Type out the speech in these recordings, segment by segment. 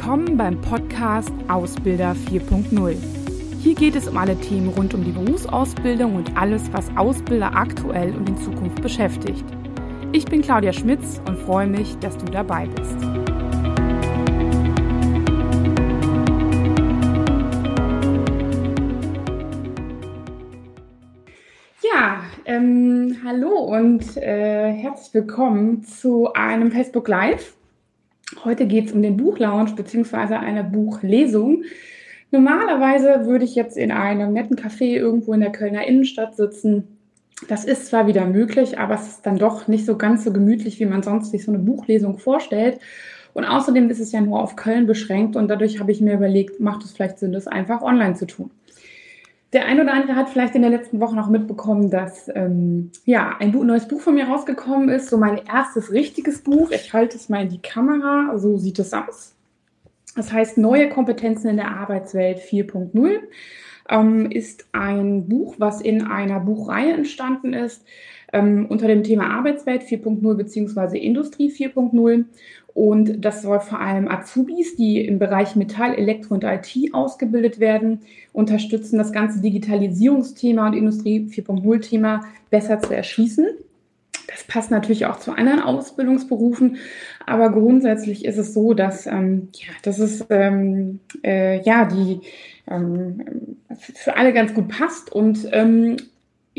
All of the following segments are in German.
Willkommen beim Podcast Ausbilder 4.0. Hier geht es um alle Themen rund um die Berufsausbildung und alles, was Ausbilder aktuell und in Zukunft beschäftigt. Ich bin Claudia Schmitz und freue mich, dass du dabei bist. Ja, ähm, hallo und äh, herzlich willkommen zu einem Facebook Live. Heute geht es um den Buchlounge bzw. eine Buchlesung. Normalerweise würde ich jetzt in einem netten Café irgendwo in der Kölner Innenstadt sitzen. Das ist zwar wieder möglich, aber es ist dann doch nicht so ganz so gemütlich, wie man sonst sich so eine Buchlesung vorstellt. Und außerdem ist es ja nur auf Köln beschränkt und dadurch habe ich mir überlegt, macht es vielleicht Sinn, das einfach online zu tun. Der ein oder andere hat vielleicht in der letzten Woche noch mitbekommen, dass ähm, ja ein neues Buch von mir rausgekommen ist. So mein erstes richtiges Buch. Ich halte es mal in die Kamera. So sieht es aus. Das heißt Neue Kompetenzen in der Arbeitswelt 4.0 ähm, ist ein Buch, was in einer Buchreihe entstanden ist ähm, unter dem Thema Arbeitswelt 4.0 bzw. Industrie 4.0. Und das soll vor allem Azubis, die im Bereich Metall, Elektro und IT ausgebildet werden, unterstützen, das ganze Digitalisierungsthema und Industrie 4.0-Thema besser zu erschließen. Das passt natürlich auch zu anderen Ausbildungsberufen, aber grundsätzlich ist es so, dass ähm, ja, das ist ähm, äh, ja die ähm, für alle ganz gut passt und ähm,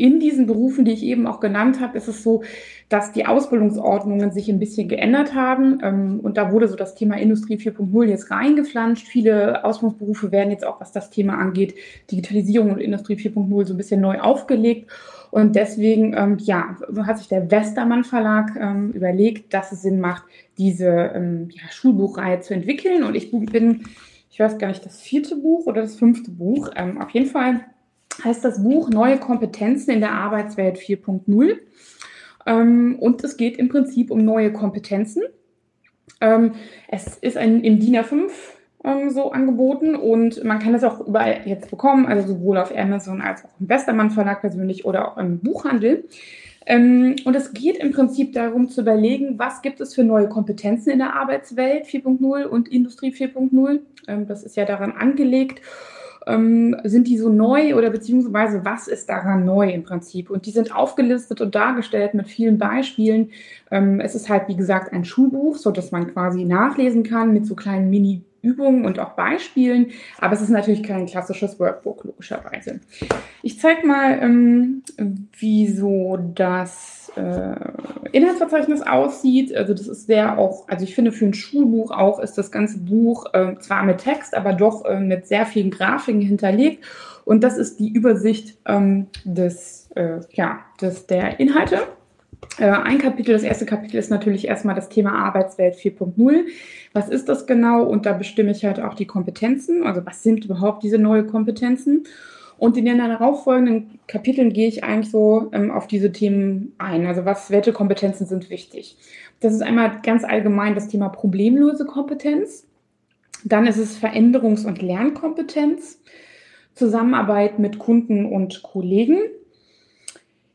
in diesen Berufen, die ich eben auch genannt habe, ist es so, dass die Ausbildungsordnungen sich ein bisschen geändert haben. Ähm, und da wurde so das Thema Industrie 4.0 jetzt reingeflanscht. Viele Ausbildungsberufe werden jetzt auch, was das Thema angeht, Digitalisierung und Industrie 4.0 so ein bisschen neu aufgelegt. Und deswegen, ähm, ja, hat sich der Westermann Verlag ähm, überlegt, dass es Sinn macht, diese ja, Schulbuchreihe zu entwickeln. Und ich bin, ich weiß gar nicht, das vierte Buch oder das fünfte Buch. Auf jeden Fall heißt das Buch Neue Kompetenzen in der Arbeitswelt 4.0. Ähm, und es geht im Prinzip um neue Kompetenzen. Ähm, es ist ein, im DIN A5 ähm, so angeboten und man kann das auch überall jetzt bekommen, also sowohl auf Amazon als auch im Westermann Verlag persönlich oder auch im Buchhandel. Und es geht im Prinzip darum zu überlegen, was gibt es für neue Kompetenzen in der Arbeitswelt 4.0 und Industrie 4.0. Ähm, das ist ja daran angelegt. Ähm, sind die so neu oder beziehungsweise was ist daran neu im Prinzip? Und die sind aufgelistet und dargestellt mit vielen Beispielen. Ähm, es ist halt, wie gesagt, ein Schulbuch, so dass man quasi nachlesen kann mit so kleinen Mini- Übungen und auch Beispielen, aber es ist natürlich kein klassisches Workbook, logischerweise. Ich zeige mal, ähm, wie so das äh, Inhaltsverzeichnis aussieht. Also das ist sehr auch, also ich finde für ein Schulbuch auch ist das ganze Buch äh, zwar mit Text, aber doch äh, mit sehr vielen Grafiken hinterlegt. Und das ist die Übersicht ähm, des, äh, ja, des, der Inhalte. Äh, ein Kapitel, das erste Kapitel ist natürlich erstmal das Thema Arbeitswelt 4.0. Was ist das genau? Und da bestimme ich halt auch die Kompetenzen. Also was sind überhaupt diese neuen Kompetenzen? Und in den darauffolgenden Kapiteln gehe ich eigentlich so ähm, auf diese Themen ein. Also was, welche Kompetenzen sind wichtig? Das ist einmal ganz allgemein das Thema problemlose Kompetenz. Dann ist es Veränderungs- und Lernkompetenz, Zusammenarbeit mit Kunden und Kollegen,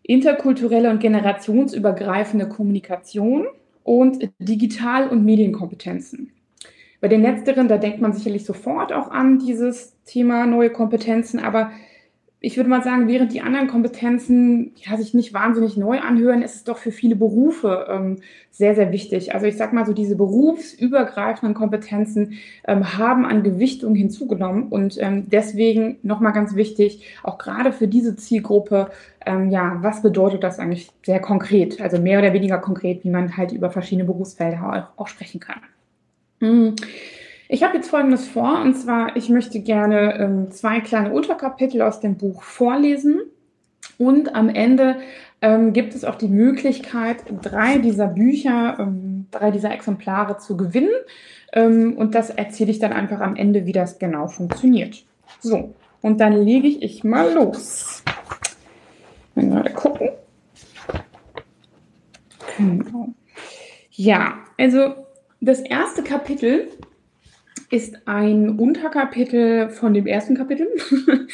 interkulturelle und generationsübergreifende Kommunikation und Digital- und Medienkompetenzen. Bei den letzteren, da denkt man sicherlich sofort auch an dieses Thema neue Kompetenzen, aber ich würde mal sagen, während die anderen Kompetenzen ja, sich nicht wahnsinnig neu anhören, ist es doch für viele Berufe ähm, sehr, sehr wichtig. Also ich sage mal so, diese berufsübergreifenden Kompetenzen ähm, haben an Gewichtung hinzugenommen und ähm, deswegen nochmal ganz wichtig, auch gerade für diese Zielgruppe, ähm, ja, was bedeutet das eigentlich sehr konkret, also mehr oder weniger konkret, wie man halt über verschiedene Berufsfelder auch, auch sprechen kann. Hm. Ich habe jetzt Folgendes vor, und zwar, ich möchte gerne ähm, zwei kleine Unterkapitel aus dem Buch vorlesen. Und am Ende ähm, gibt es auch die Möglichkeit, drei dieser Bücher, ähm, drei dieser Exemplare zu gewinnen. Ähm, und das erzähle ich dann einfach am Ende, wie das genau funktioniert. So, und dann lege ich mal los. Mal gerade gucken. Genau. Ja, also das erste Kapitel ist ein Unterkapitel von dem ersten Kapitel.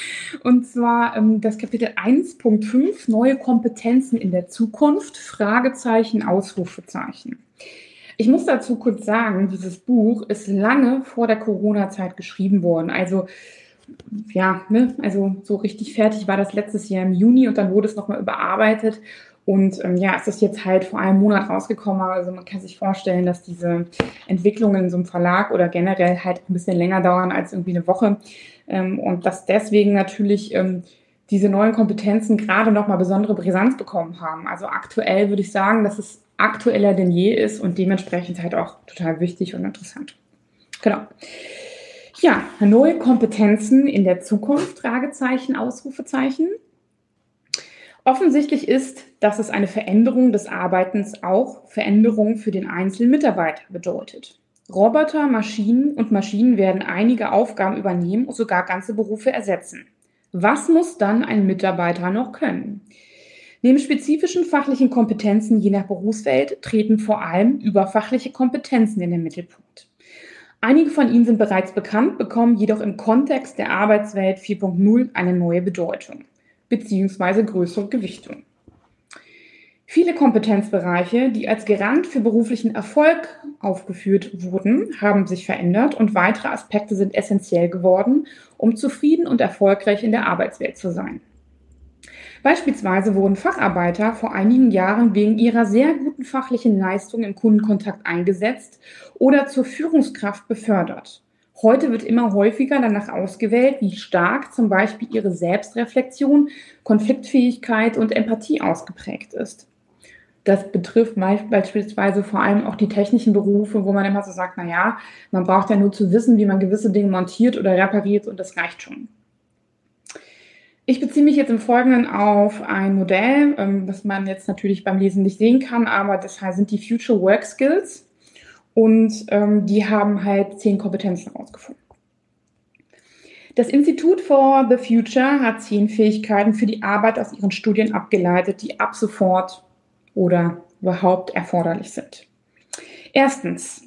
Und zwar ähm, das Kapitel 1.5, neue Kompetenzen in der Zukunft, Fragezeichen, Ausrufezeichen. Ich muss dazu kurz sagen, dieses Buch ist lange vor der Corona-Zeit geschrieben worden. Also ja, ne, also so richtig fertig war das letztes Jahr im Juni und dann wurde es nochmal überarbeitet. Und ähm, ja, es ist jetzt halt vor einem Monat rausgekommen. Also man kann sich vorstellen, dass diese Entwicklungen in so einem Verlag oder generell halt ein bisschen länger dauern als irgendwie eine Woche. Ähm, und dass deswegen natürlich ähm, diese neuen Kompetenzen gerade nochmal besondere Brisanz bekommen haben. Also aktuell würde ich sagen, dass es aktueller denn je ist und dementsprechend halt auch total wichtig und interessant. Genau. Ja, neue Kompetenzen in der Zukunft, Fragezeichen, Ausrufezeichen. Offensichtlich ist, dass es eine Veränderung des Arbeitens auch Veränderung für den einzelnen Mitarbeiter bedeutet. Roboter, Maschinen und Maschinen werden einige Aufgaben übernehmen und sogar ganze Berufe ersetzen. Was muss dann ein Mitarbeiter noch können? Neben spezifischen fachlichen Kompetenzen je nach Berufswelt treten vor allem überfachliche Kompetenzen in den Mittelpunkt. Einige von ihnen sind bereits bekannt, bekommen jedoch im Kontext der Arbeitswelt 4.0 eine neue Bedeutung bzw. größere Gewichtung. Viele Kompetenzbereiche, die als Garant für beruflichen Erfolg aufgeführt wurden, haben sich verändert und weitere Aspekte sind essentiell geworden, um zufrieden und erfolgreich in der Arbeitswelt zu sein. Beispielsweise wurden Facharbeiter vor einigen Jahren wegen ihrer sehr guten fachlichen Leistung im Kundenkontakt eingesetzt oder zur Führungskraft befördert. Heute wird immer häufiger danach ausgewählt, wie stark zum Beispiel ihre Selbstreflexion, Konfliktfähigkeit und Empathie ausgeprägt ist. Das betrifft beispielsweise vor allem auch die technischen Berufe, wo man immer so sagt, na ja, man braucht ja nur zu wissen, wie man gewisse Dinge montiert oder repariert und das reicht schon. Ich beziehe mich jetzt im Folgenden auf ein Modell, ähm, was man jetzt natürlich beim Lesen nicht sehen kann, aber das sind die Future Work Skills und ähm, die haben halt zehn Kompetenzen herausgefunden. Das Institut for the Future hat zehn Fähigkeiten für die Arbeit aus ihren Studien abgeleitet, die ab sofort oder überhaupt erforderlich sind. Erstens,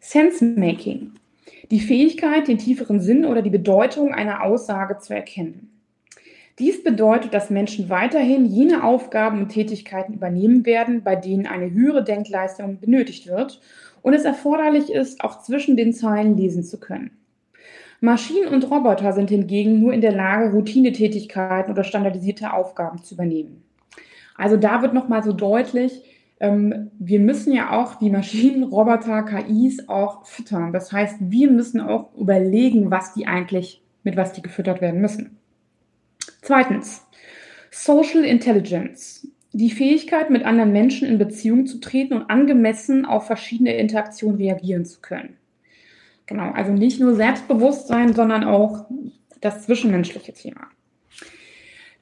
Sense-Making. Die Fähigkeit, den tieferen Sinn oder die Bedeutung einer Aussage zu erkennen. Dies bedeutet, dass Menschen weiterhin jene Aufgaben und Tätigkeiten übernehmen werden, bei denen eine höhere Denkleistung benötigt wird und es erforderlich ist, auch zwischen den Zeilen lesen zu können. Maschinen und Roboter sind hingegen nur in der Lage, Routinetätigkeiten oder standardisierte Aufgaben zu übernehmen. Also da wird nochmal so deutlich, ähm, wir müssen ja auch die Maschinen, Roboter, KIs auch füttern. Das heißt, wir müssen auch überlegen, was die eigentlich, mit was die gefüttert werden müssen. Zweitens, Social Intelligence. Die Fähigkeit, mit anderen Menschen in Beziehung zu treten und angemessen auf verschiedene Interaktionen reagieren zu können. Genau, also nicht nur Selbstbewusstsein, sondern auch das zwischenmenschliche Thema.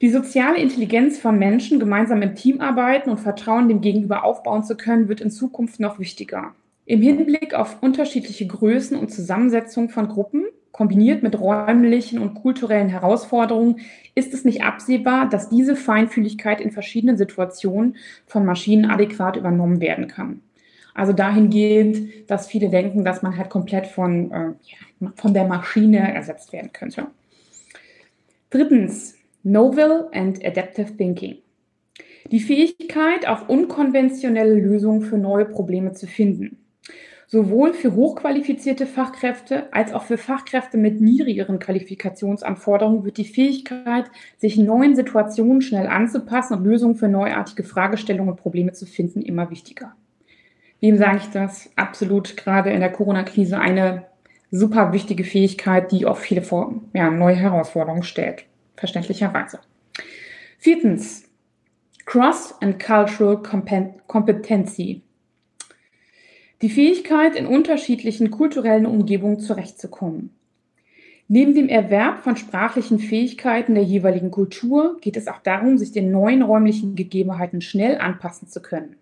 Die soziale Intelligenz von Menschen, gemeinsam im Team arbeiten und Vertrauen dem Gegenüber aufbauen zu können, wird in Zukunft noch wichtiger. Im Hinblick auf unterschiedliche Größen und Zusammensetzung von Gruppen, kombiniert mit räumlichen und kulturellen Herausforderungen, ist es nicht absehbar, dass diese Feinfühligkeit in verschiedenen Situationen von Maschinen adäquat übernommen werden kann. Also dahingehend, dass viele denken, dass man halt komplett von, äh, von der Maschine ersetzt werden könnte. Drittens, Novel and Adaptive Thinking. Die Fähigkeit, auch unkonventionelle Lösungen für neue Probleme zu finden. Sowohl für hochqualifizierte Fachkräfte als auch für Fachkräfte mit niedrigeren Qualifikationsanforderungen wird die Fähigkeit, sich neuen Situationen schnell anzupassen und Lösungen für neuartige Fragestellungen und Probleme zu finden, immer wichtiger. Wem sage ich das? Absolut gerade in der Corona-Krise eine super wichtige Fähigkeit, die auch viele ja, neue Herausforderungen stellt verständlicherweise. Viertens, Cross and Cultural Competency. Die Fähigkeit, in unterschiedlichen kulturellen Umgebungen zurechtzukommen. Neben dem Erwerb von sprachlichen Fähigkeiten der jeweiligen Kultur geht es auch darum, sich den neuen räumlichen Gegebenheiten schnell anpassen zu können.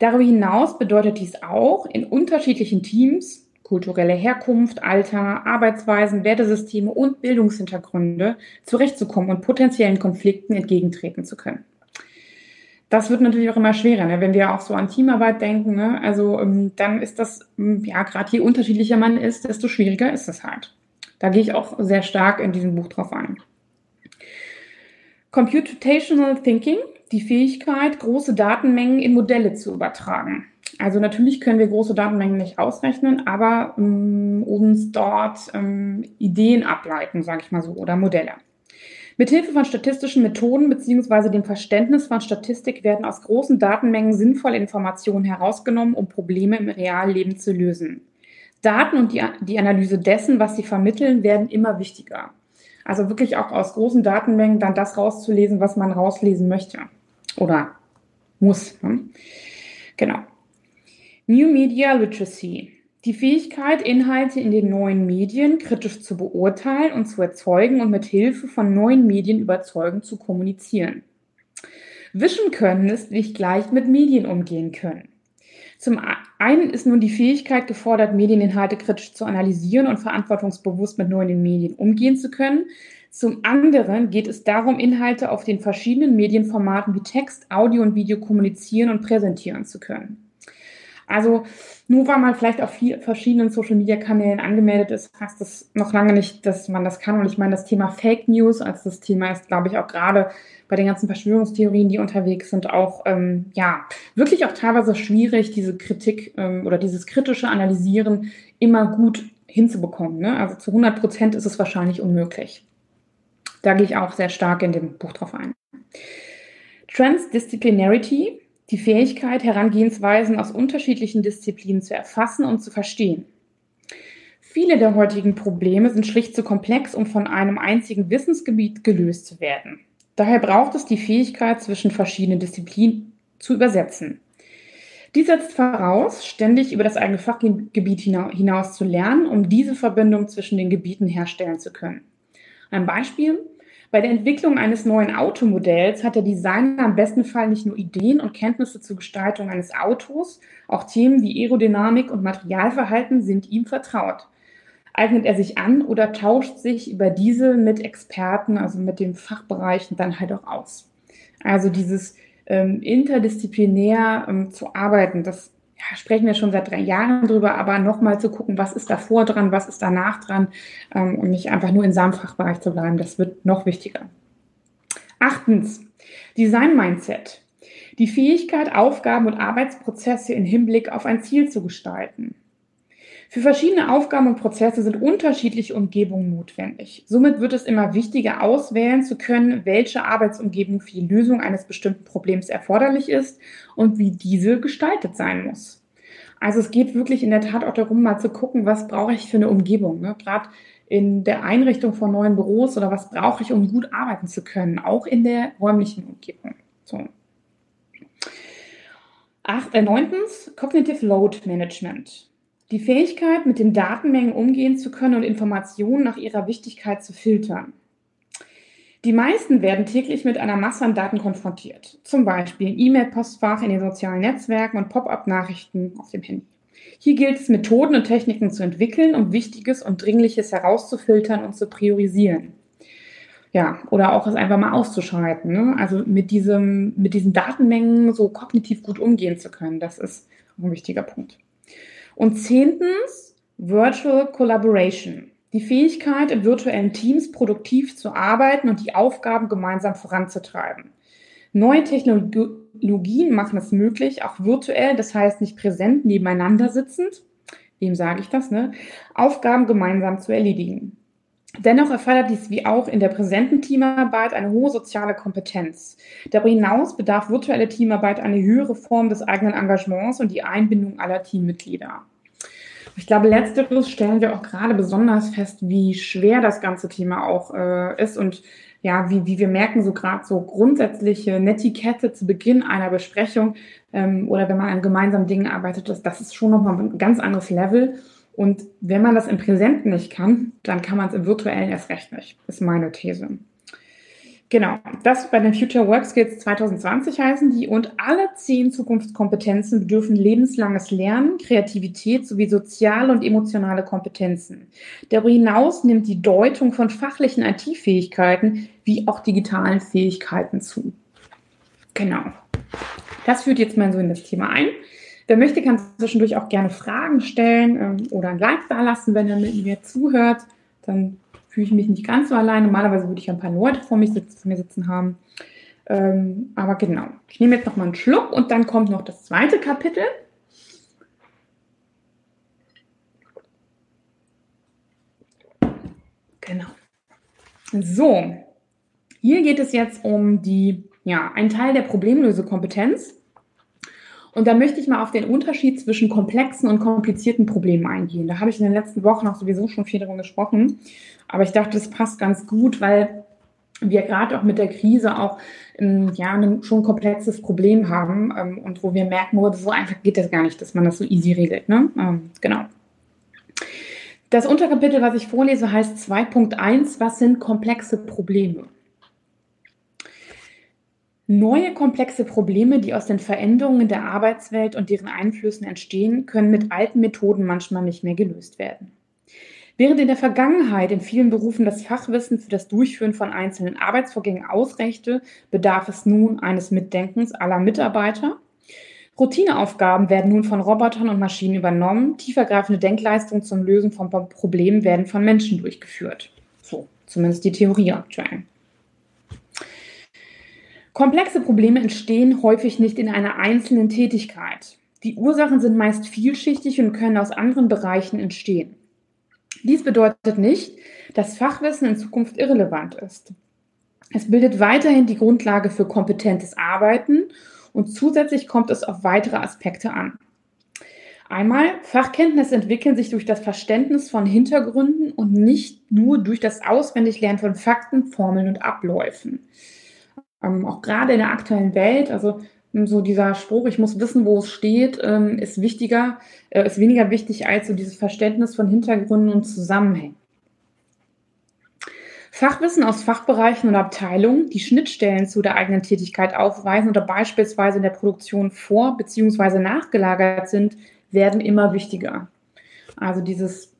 Darüber hinaus bedeutet dies auch, in unterschiedlichen Teams kulturelle Herkunft, Alter, Arbeitsweisen, Wertesysteme und Bildungshintergründe zurechtzukommen und potenziellen Konflikten entgegentreten zu können. Das wird natürlich auch immer schwerer, ne? wenn wir auch so an Teamarbeit denken. Ne? Also ähm, dann ist das, ähm, ja, gerade je unterschiedlicher man ist, desto schwieriger ist es halt. Da gehe ich auch sehr stark in diesem Buch drauf ein. Computational Thinking, die Fähigkeit, große Datenmengen in Modelle zu übertragen. Also natürlich können wir große Datenmengen nicht ausrechnen, aber ähm, uns dort ähm, Ideen ableiten, sage ich mal so, oder Modelle. Mithilfe von statistischen Methoden bzw. dem Verständnis von Statistik werden aus großen Datenmengen sinnvolle Informationen herausgenommen, um Probleme im Realleben zu lösen. Daten und die, die Analyse dessen, was sie vermitteln, werden immer wichtiger. Also wirklich auch aus großen Datenmengen dann das rauszulesen, was man rauslesen möchte oder muss. Ne? Genau. New Media Literacy. Die Fähigkeit, Inhalte in den neuen Medien kritisch zu beurteilen und zu erzeugen und mit Hilfe von neuen Medien überzeugend zu kommunizieren. Wischen können ist nicht gleich mit Medien umgehen können. Zum einen ist nun die Fähigkeit gefordert, Medieninhalte kritisch zu analysieren und verantwortungsbewusst mit neuen Medien umgehen zu können. Zum anderen geht es darum, Inhalte auf den verschiedenen Medienformaten wie Text, Audio und Video kommunizieren und präsentieren zu können. Also nur weil man vielleicht auf vier verschiedenen Social-Media-Kanälen angemeldet ist, heißt das noch lange nicht, dass man das kann. Und ich meine, das Thema Fake News als das Thema ist, glaube ich, auch gerade bei den ganzen Verschwörungstheorien, die unterwegs sind, auch ähm, ja wirklich auch teilweise schwierig, diese Kritik ähm, oder dieses kritische Analysieren immer gut hinzubekommen. Ne? Also zu 100 Prozent ist es wahrscheinlich unmöglich. Da gehe ich auch sehr stark in dem Buch drauf ein. Transdisciplinarity die Fähigkeit, Herangehensweisen aus unterschiedlichen Disziplinen zu erfassen und zu verstehen. Viele der heutigen Probleme sind schlicht zu komplex, um von einem einzigen Wissensgebiet gelöst zu werden. Daher braucht es die Fähigkeit, zwischen verschiedenen Disziplinen zu übersetzen. Dies setzt voraus, ständig über das eigene Fachgebiet hinaus zu lernen, um diese Verbindung zwischen den Gebieten herstellen zu können. Ein Beispiel. Bei der Entwicklung eines neuen Automodells hat der Designer im besten Fall nicht nur Ideen und Kenntnisse zur Gestaltung eines Autos, auch Themen wie Aerodynamik und Materialverhalten sind ihm vertraut. Eignet er sich an oder tauscht sich über diese mit Experten, also mit den Fachbereichen dann halt auch aus. Also dieses ähm, interdisziplinär ähm, zu arbeiten, das ja, sprechen wir schon seit drei Jahren drüber, aber nochmal zu gucken, was ist davor dran, was ist danach dran ähm, und nicht einfach nur in seinem Fachbereich zu bleiben, das wird noch wichtiger. Achtens, Design-Mindset. Die Fähigkeit, Aufgaben und Arbeitsprozesse im Hinblick auf ein Ziel zu gestalten. Für verschiedene Aufgaben und Prozesse sind unterschiedliche Umgebungen notwendig. Somit wird es immer wichtiger, auswählen zu können, welche Arbeitsumgebung für die Lösung eines bestimmten Problems erforderlich ist und wie diese gestaltet sein muss. Also es geht wirklich in der Tat auch darum, mal zu gucken, was brauche ich für eine Umgebung. Ne? Gerade in der Einrichtung von neuen Büros oder was brauche ich, um gut arbeiten zu können, auch in der räumlichen Umgebung. So. Acht, äh, neuntens, Cognitive Load Management. Die Fähigkeit, mit den Datenmengen umgehen zu können und Informationen nach ihrer Wichtigkeit zu filtern. Die meisten werden täglich mit einer Masse an Daten konfrontiert. Zum Beispiel E-Mail-Postfach in den sozialen Netzwerken und Pop-up-Nachrichten auf dem Handy. Hier gilt es, Methoden und Techniken zu entwickeln, um Wichtiges und Dringliches herauszufiltern und zu priorisieren. Ja, oder auch es einfach mal auszuschalten. Ne? Also mit, diesem, mit diesen Datenmengen so kognitiv gut umgehen zu können. Das ist ein wichtiger Punkt. Und zehntens, Virtual Collaboration. Die Fähigkeit, in virtuellen Teams produktiv zu arbeiten und die Aufgaben gemeinsam voranzutreiben. Neue Technologien machen es möglich, auch virtuell, das heißt nicht präsent nebeneinander sitzend, wem sage ich das, ne, Aufgaben gemeinsam zu erledigen. Dennoch erfordert dies wie auch in der präsenten Teamarbeit eine hohe soziale Kompetenz. Darüber hinaus bedarf virtuelle Teamarbeit eine höhere Form des eigenen Engagements und die Einbindung aller Teammitglieder. Ich glaube, letzteres stellen wir auch gerade besonders fest, wie schwer das ganze Thema auch äh, ist und ja, wie, wie wir merken, so gerade so grundsätzliche Netiquette zu Beginn einer Besprechung ähm, oder wenn man an gemeinsamen Dingen arbeitet, das, das ist schon nochmal ein ganz anderes Level. Und wenn man das im Präsenten nicht kann, dann kann man es im Virtuellen erst recht nicht, ist meine These. Genau, das bei den Future Work Skills 2020 heißen die und alle zehn Zukunftskompetenzen bedürfen lebenslanges Lernen, Kreativität sowie soziale und emotionale Kompetenzen. Darüber hinaus nimmt die Deutung von fachlichen IT-Fähigkeiten wie auch digitalen Fähigkeiten zu. Genau. Das führt jetzt mal so in das Thema ein. Wer möchte, kann zwischendurch auch gerne Fragen stellen ähm, oder ein Like da lassen, wenn er mit mir zuhört. Dann fühle ich mich nicht ganz so allein. Normalerweise würde ich ein paar Leute vor, mich sitzen, vor mir sitzen haben. Ähm, aber genau, ich nehme jetzt nochmal einen Schluck und dann kommt noch das zweite Kapitel. Genau. So, hier geht es jetzt um die, ja, einen Teil der Problemlösekompetenz. Und da möchte ich mal auf den Unterschied zwischen komplexen und komplizierten Problemen eingehen. Da habe ich in den letzten Wochen auch sowieso schon viel darüber gesprochen. Aber ich dachte, das passt ganz gut, weil wir gerade auch mit der Krise auch ähm, ja, ein schon komplexes Problem haben ähm, und wo wir merken, oh, so einfach geht das gar nicht, dass man das so easy regelt. Ne? Ähm, genau. Das Unterkapitel, was ich vorlese, heißt 2.1, was sind komplexe Probleme? Neue komplexe Probleme, die aus den Veränderungen der Arbeitswelt und deren Einflüssen entstehen, können mit alten Methoden manchmal nicht mehr gelöst werden. Während in der Vergangenheit in vielen Berufen das Fachwissen für das Durchführen von einzelnen Arbeitsvorgängen ausreichte, bedarf es nun eines Mitdenkens aller Mitarbeiter. Routineaufgaben werden nun von Robotern und Maschinen übernommen. Tiefergreifende Denkleistungen zum Lösen von Problemen werden von Menschen durchgeführt. So, zumindest die Theorie aktuell. Komplexe Probleme entstehen häufig nicht in einer einzelnen Tätigkeit. Die Ursachen sind meist vielschichtig und können aus anderen Bereichen entstehen. Dies bedeutet nicht, dass Fachwissen in Zukunft irrelevant ist. Es bildet weiterhin die Grundlage für kompetentes Arbeiten und zusätzlich kommt es auf weitere Aspekte an. Einmal, Fachkenntnisse entwickeln sich durch das Verständnis von Hintergründen und nicht nur durch das Auswendiglernen von Fakten, Formeln und Abläufen ähm, auch gerade in der aktuellen Welt, also ähm, so dieser Spruch, ich muss wissen, wo es steht, ähm, ist wichtiger, äh, ist weniger wichtig als so dieses Verständnis von Hintergründen und Zusammenhängen. Fachwissen aus Fachbereichen und Abteilungen, die Schnittstellen zu der eigenen Tätigkeit aufweisen oder beispielsweise in der Produktion vor- bzw. nachgelagert sind, werden immer wichtiger. Also dieses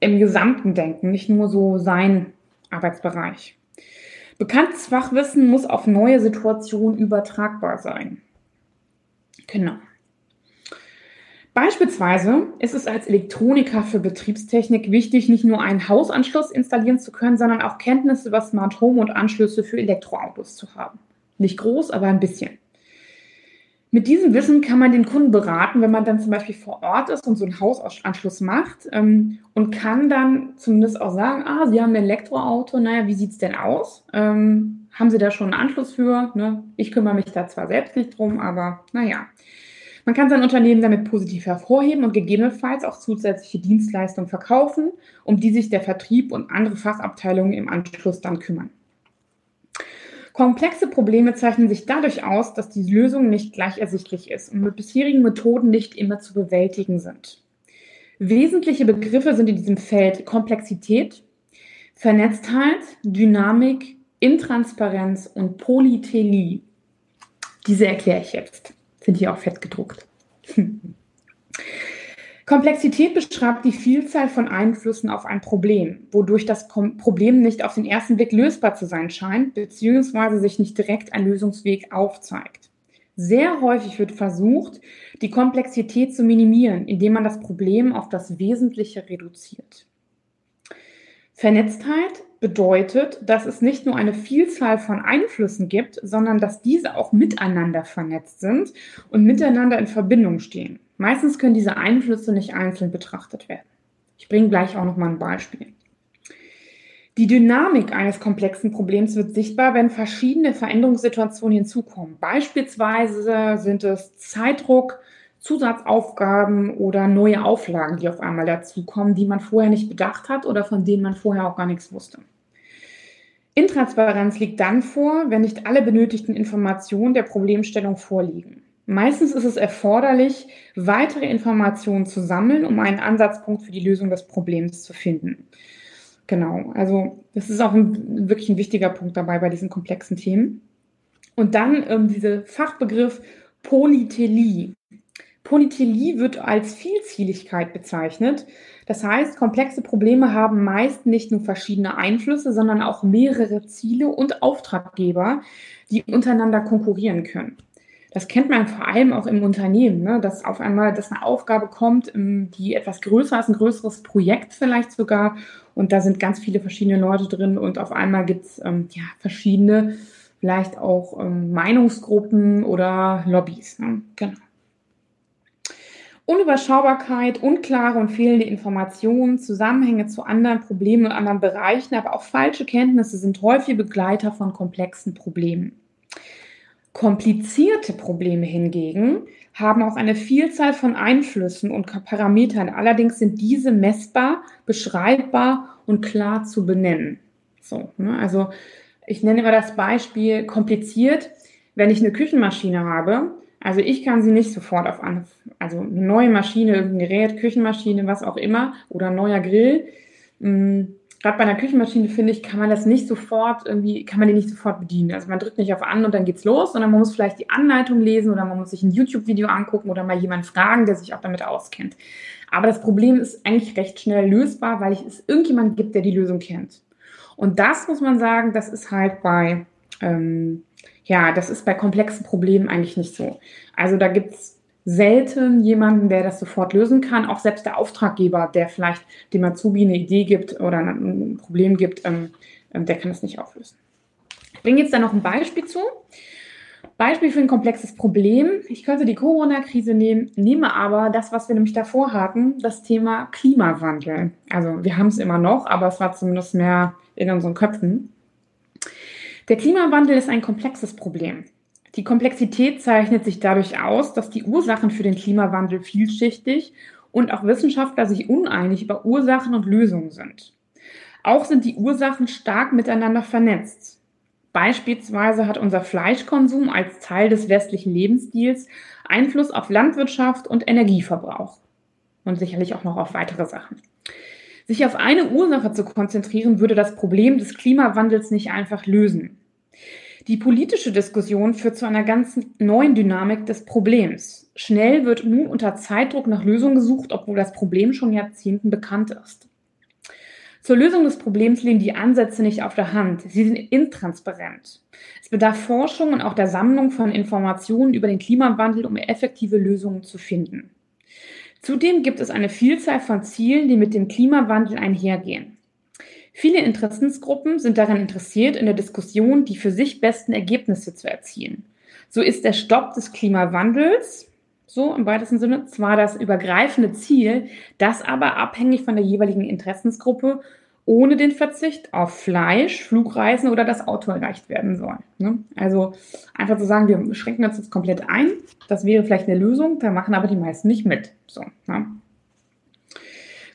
im gesamten Denken, nicht nur so sein Arbeitsbereich. Bekanntes Fachwissen muss auf neue Situationen übertragbar sein. Genau. Beispielsweise ist es als Elektroniker für Betriebstechnik wichtig, nicht nur einen Hausanschluss installieren zu können, sondern auch Kenntnisse über Smart Home und Anschlüsse für Elektroautos zu haben. Nicht groß, aber ein bisschen. Mit diesem Wissen kann man den Kunden beraten, wenn man dann zum Beispiel vor Ort ist und so einen Hausanschluss macht ähm, und kann dann zumindest auch sagen, ah, Sie haben ein Elektroauto, naja, wie sieht es denn aus? Ähm, haben Sie da schon einen Anschluss für? Ne? Ich kümmere mich da zwar selbst nicht drum, aber naja. Man kann sein Unternehmen damit positiv hervorheben und gegebenenfalls auch zusätzliche Dienstleistungen verkaufen, um die sich der Vertrieb und andere Fachabteilungen im Anschluss dann kümmern. Komplexe Probleme zeichnen sich dadurch aus, dass die Lösung nicht gleich ersichtlich ist und mit bisherigen Methoden nicht immer zu bewältigen sind. Wesentliche Begriffe sind in diesem Feld Komplexität, Vernetztheit, Dynamik, Intransparenz und Polytelie. Diese erkläre ich jetzt. Sind hier auch fett gedruckt. Komplexität beschreibt die Vielzahl von Einflüssen auf ein Problem, wodurch das Problem nicht auf den ersten Blick lösbar zu sein scheint, beziehungsweise sich nicht direkt ein Lösungsweg aufzeigt. Sehr häufig wird versucht, die Komplexität zu minimieren, indem man das Problem auf das Wesentliche reduziert. Vernetztheit bedeutet, dass es nicht nur eine Vielzahl von Einflüssen gibt, sondern dass diese auch miteinander vernetzt sind und miteinander in Verbindung stehen. Meistens können diese Einflüsse nicht einzeln betrachtet werden. Ich bringe gleich auch noch mal ein Beispiel. Die Dynamik eines komplexen Problems wird sichtbar, wenn verschiedene Veränderungssituationen hinzukommen. Beispielsweise sind es Zeitdruck, Zusatzaufgaben oder neue Auflagen, die auf einmal dazukommen, die man vorher nicht bedacht hat oder von denen man vorher auch gar nichts wusste. Intransparenz liegt dann vor, wenn nicht alle benötigten Informationen der Problemstellung vorliegen. Meistens ist es erforderlich, weitere Informationen zu sammeln, um einen Ansatzpunkt für die Lösung des Problems zu finden. Genau, also das ist auch ein, wirklich ein wichtiger Punkt dabei bei diesen komplexen Themen. Und dann ähm, dieser Fachbegriff Polytelie. Polytelie wird als Vielzieligkeit bezeichnet. Das heißt, komplexe Probleme haben meist nicht nur verschiedene Einflüsse, sondern auch mehrere Ziele und Auftraggeber, die untereinander konkurrieren können. Das kennt man vor allem auch im Unternehmen, ne? dass auf einmal dass eine Aufgabe kommt, ähm, die etwas größer ist, ein größeres Projekt vielleicht sogar. Und da sind ganz viele verschiedene Leute drin und auf einmal gibt es ähm, ja, verschiedene, vielleicht auch ähm, Meinungsgruppen oder Lobbys. Ne? Genau. Unüberschaubarkeit, unklare und fehlende Informationen, Zusammenhänge zu anderen Problemen und anderen Bereichen, aber auch falsche Kenntnisse sind häufig Begleiter von komplexen Problemen. Komplizierte Probleme hingegen haben auch eine Vielzahl von Einflüssen und Parametern. Allerdings sind diese messbar, beschreibbar und klar zu benennen. So, ne? Also ich nenne immer das Beispiel kompliziert. Wenn ich eine Küchenmaschine habe, also ich kann sie nicht sofort auf an, also eine neue Maschine, irgendein Gerät, Küchenmaschine, was auch immer, oder ein neuer Grill. Mh, gerade bei einer Küchenmaschine, finde ich, kann man das nicht sofort irgendwie, kann man die nicht sofort bedienen. Also man drückt nicht auf an und dann geht's los, sondern man muss vielleicht die Anleitung lesen oder man muss sich ein YouTube-Video angucken oder mal jemanden fragen, der sich auch damit auskennt. Aber das Problem ist eigentlich recht schnell lösbar, weil es irgendjemand gibt, der die Lösung kennt. Und das muss man sagen, das ist halt bei, ähm, ja, das ist bei komplexen Problemen eigentlich nicht so. Also da gibt's selten jemanden, der das sofort lösen kann. Auch selbst der Auftraggeber, der vielleicht dem Azubi eine Idee gibt oder ein Problem gibt, ähm, ähm, der kann das nicht auflösen. Ich bringe jetzt da noch ein Beispiel zu. Beispiel für ein komplexes Problem. Ich könnte die Corona-Krise nehmen, nehme aber das, was wir nämlich davor hatten, das Thema Klimawandel. Also wir haben es immer noch, aber es war zumindest mehr in unseren Köpfen. Der Klimawandel ist ein komplexes Problem. Die Komplexität zeichnet sich dadurch aus, dass die Ursachen für den Klimawandel vielschichtig und auch Wissenschaftler sich uneinig über Ursachen und Lösungen sind. Auch sind die Ursachen stark miteinander vernetzt. Beispielsweise hat unser Fleischkonsum als Teil des westlichen Lebensstils Einfluss auf Landwirtschaft und Energieverbrauch. Und sicherlich auch noch auf weitere Sachen. Sich auf eine Ursache zu konzentrieren, würde das Problem des Klimawandels nicht einfach lösen. Die politische Diskussion führt zu einer ganz neuen Dynamik des Problems. Schnell wird nun unter Zeitdruck nach Lösungen gesucht, obwohl das Problem schon Jahrzehnten bekannt ist. Zur Lösung des Problems liegen die Ansätze nicht auf der Hand. Sie sind intransparent. Es bedarf Forschung und auch der Sammlung von Informationen über den Klimawandel, um effektive Lösungen zu finden. Zudem gibt es eine Vielzahl von Zielen, die mit dem Klimawandel einhergehen. Viele Interessensgruppen sind daran interessiert, in der Diskussion die für sich besten Ergebnisse zu erzielen. So ist der Stopp des Klimawandels, so im weitesten Sinne, zwar das übergreifende Ziel, das aber abhängig von der jeweiligen Interessensgruppe ohne den Verzicht auf Fleisch, Flugreisen oder das Auto erreicht werden soll. Ne? Also einfach zu sagen, wir schränken uns jetzt komplett ein, das wäre vielleicht eine Lösung, da machen aber die meisten nicht mit. So, ne?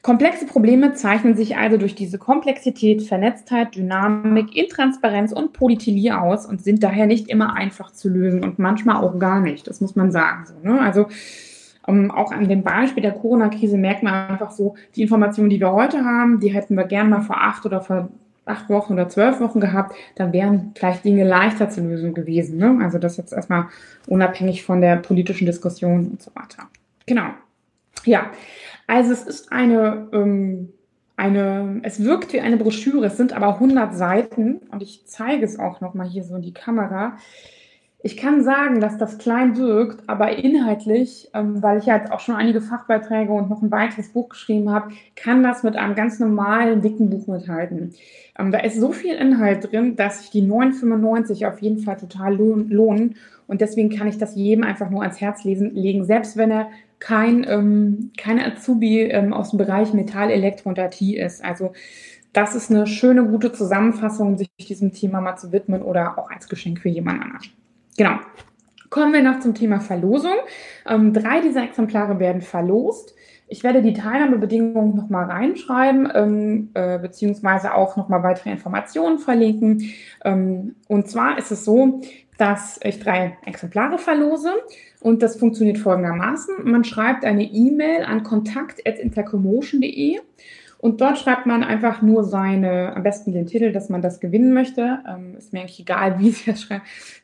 Komplexe Probleme zeichnen sich also durch diese Komplexität, Vernetztheit, Dynamik, Intransparenz und Polytelie aus und sind daher nicht immer einfach zu lösen und manchmal auch gar nicht. Das muss man sagen. So, ne? Also ähm, auch an dem Beispiel der Corona-Krise merkt man einfach so, die Informationen, die wir heute haben, die hätten wir gern mal vor acht oder vor acht Wochen oder zwölf Wochen gehabt, dann wären vielleicht Dinge leichter zu lösen gewesen. Ne? Also das jetzt erstmal unabhängig von der politischen Diskussion und so weiter. Genau. Ja, also es ist eine, ähm, eine, es wirkt wie eine Broschüre, es sind aber 100 Seiten und ich zeige es auch nochmal hier so in die Kamera. Ich kann sagen, dass das klein wirkt, aber inhaltlich, ähm, weil ich ja jetzt auch schon einige Fachbeiträge und noch ein weiteres Buch geschrieben habe, kann das mit einem ganz normalen, dicken Buch mithalten. Ähm, da ist so viel Inhalt drin, dass sich die 9,95 auf jeden Fall total lohnen. Und deswegen kann ich das jedem einfach nur ans Herz lesen, legen, selbst wenn er kein, ähm, kein Azubi ähm, aus dem Bereich Metall, Elektro und IT ist. Also das ist eine schöne, gute Zusammenfassung, sich diesem Thema mal zu widmen oder auch als Geschenk für jemand anderen. Genau. Kommen wir noch zum Thema Verlosung. Ähm, drei dieser Exemplare werden verlost. Ich werde die Teilnahmebedingungen nochmal reinschreiben, ähm, äh, beziehungsweise auch nochmal weitere Informationen verlinken. Ähm, und zwar ist es so, dass ich drei Exemplare verlose und das funktioniert folgendermaßen. Man schreibt eine E-Mail an kontakt.intercommotion.de und dort schreibt man einfach nur seine, am besten den Titel, dass man das gewinnen möchte. Ähm, ist mir eigentlich egal, wie,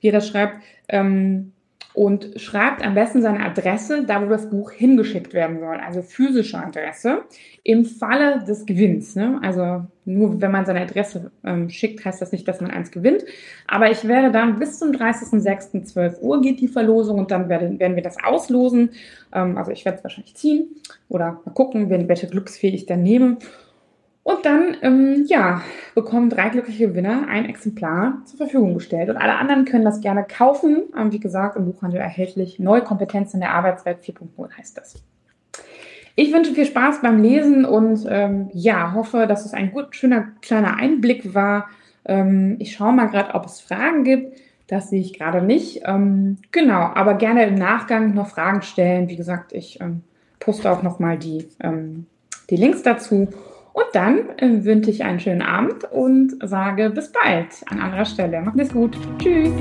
ihr das schreibt. Ähm, und schreibt am besten seine Adresse, da wo das Buch hingeschickt werden soll, also physische Adresse, im Falle des Gewinns. Ne? Also nur wenn man seine Adresse ähm, schickt, heißt das nicht, dass man eins gewinnt. Aber ich werde dann bis zum 30.06.12 Uhr geht die Verlosung und dann werden, werden wir das auslosen. Ähm, also ich werde es wahrscheinlich ziehen oder mal gucken, welche Glücksfee ich dann nehme. Und dann, ähm, ja, bekommen drei glückliche Gewinner ein Exemplar zur Verfügung gestellt. Und alle anderen können das gerne kaufen. Ähm, wie gesagt, im Buchhandel erhältlich. Neue Kompetenzen in der Arbeitswelt 4.0 heißt das. Ich wünsche viel Spaß beim Lesen und ähm, ja, hoffe, dass es ein gut, schöner kleiner Einblick war. Ähm, ich schaue mal gerade, ob es Fragen gibt. Das sehe ich gerade nicht. Ähm, genau, aber gerne im Nachgang noch Fragen stellen. Wie gesagt, ich ähm, poste auch nochmal die, die Links dazu. Und dann äh, wünsche ich einen schönen Abend und sage bis bald an anderer Stelle. Macht es gut. Tschüss.